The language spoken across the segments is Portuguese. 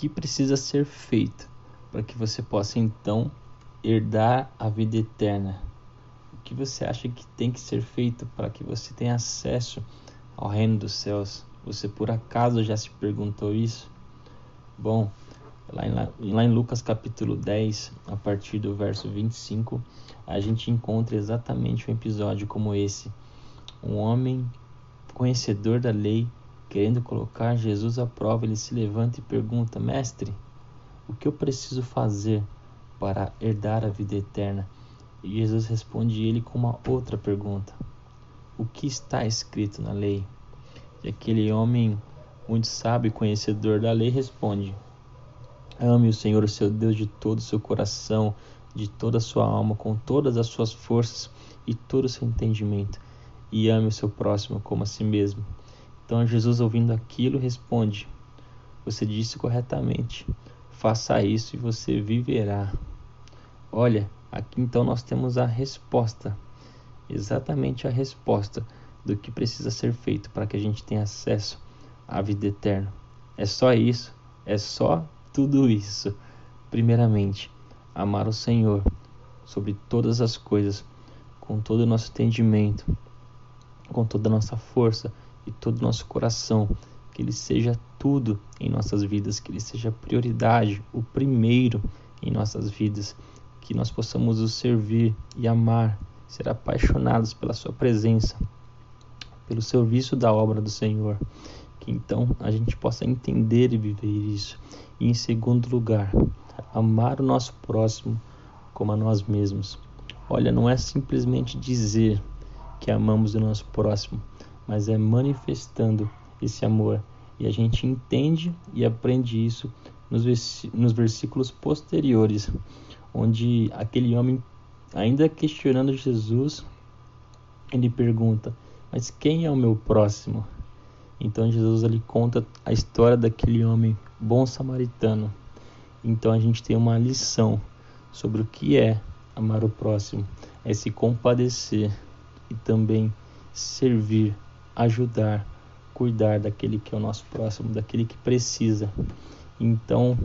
que precisa ser feito para que você possa então herdar a vida eterna? O que você acha que tem que ser feito para que você tenha acesso ao reino dos céus? Você por acaso já se perguntou isso? Bom, lá em, lá em Lucas capítulo 10, a partir do verso 25, a gente encontra exatamente um episódio como esse. Um homem conhecedor da lei, querendo colocar Jesus à prova, ele se levanta e pergunta: Mestre, o que eu preciso fazer para herdar a vida eterna? E Jesus responde ele com uma outra pergunta: O que está escrito na lei? E aquele homem, muito sábio e conhecedor da lei, responde: Ame o Senhor, o seu Deus, de todo o seu coração, de toda a sua alma, com todas as suas forças e todo o seu entendimento, e ame o seu próximo como a si mesmo. Então Jesus, ouvindo aquilo, responde: Você disse corretamente, faça isso e você viverá. Olha, aqui então nós temos a resposta, exatamente a resposta do que precisa ser feito para que a gente tenha acesso à vida eterna. É só isso, é só tudo isso. Primeiramente, amar o Senhor sobre todas as coisas, com todo o nosso entendimento, com toda a nossa força e todo o nosso coração. Que Ele seja tudo em nossas vidas, que Ele seja prioridade, o primeiro em nossas vidas, que nós possamos o servir e amar, ser apaixonados pela Sua presença, pelo serviço da obra do Senhor. Que então a gente possa entender e viver isso. E em segundo lugar, amar o nosso próximo como a nós mesmos. Olha, não é simplesmente dizer que amamos o nosso próximo, mas é manifestando esse amor. E a gente entende e aprende isso nos, nos versículos posteriores, onde aquele homem, ainda questionando Jesus, ele pergunta: mas quem é o meu próximo? Então Jesus ali conta a história daquele homem bom samaritano. Então a gente tem uma lição sobre o que é amar o próximo, é se compadecer e também servir, ajudar, cuidar daquele que é o nosso próximo, daquele que precisa. Então,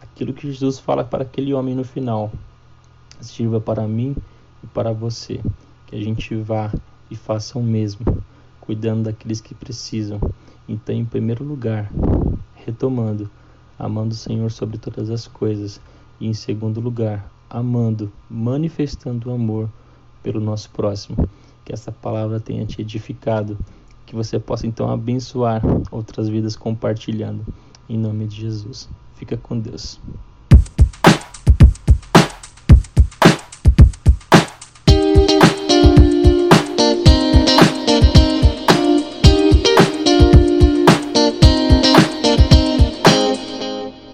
aquilo que Jesus fala para aquele homem no final, sirva para mim e para você, que a gente vá e façam o mesmo, cuidando daqueles que precisam. Então, em primeiro lugar, retomando, amando o Senhor sobre todas as coisas. E em segundo lugar, amando, manifestando o amor pelo nosso próximo. Que essa palavra tenha te edificado, que você possa então abençoar outras vidas compartilhando. Em nome de Jesus. Fica com Deus.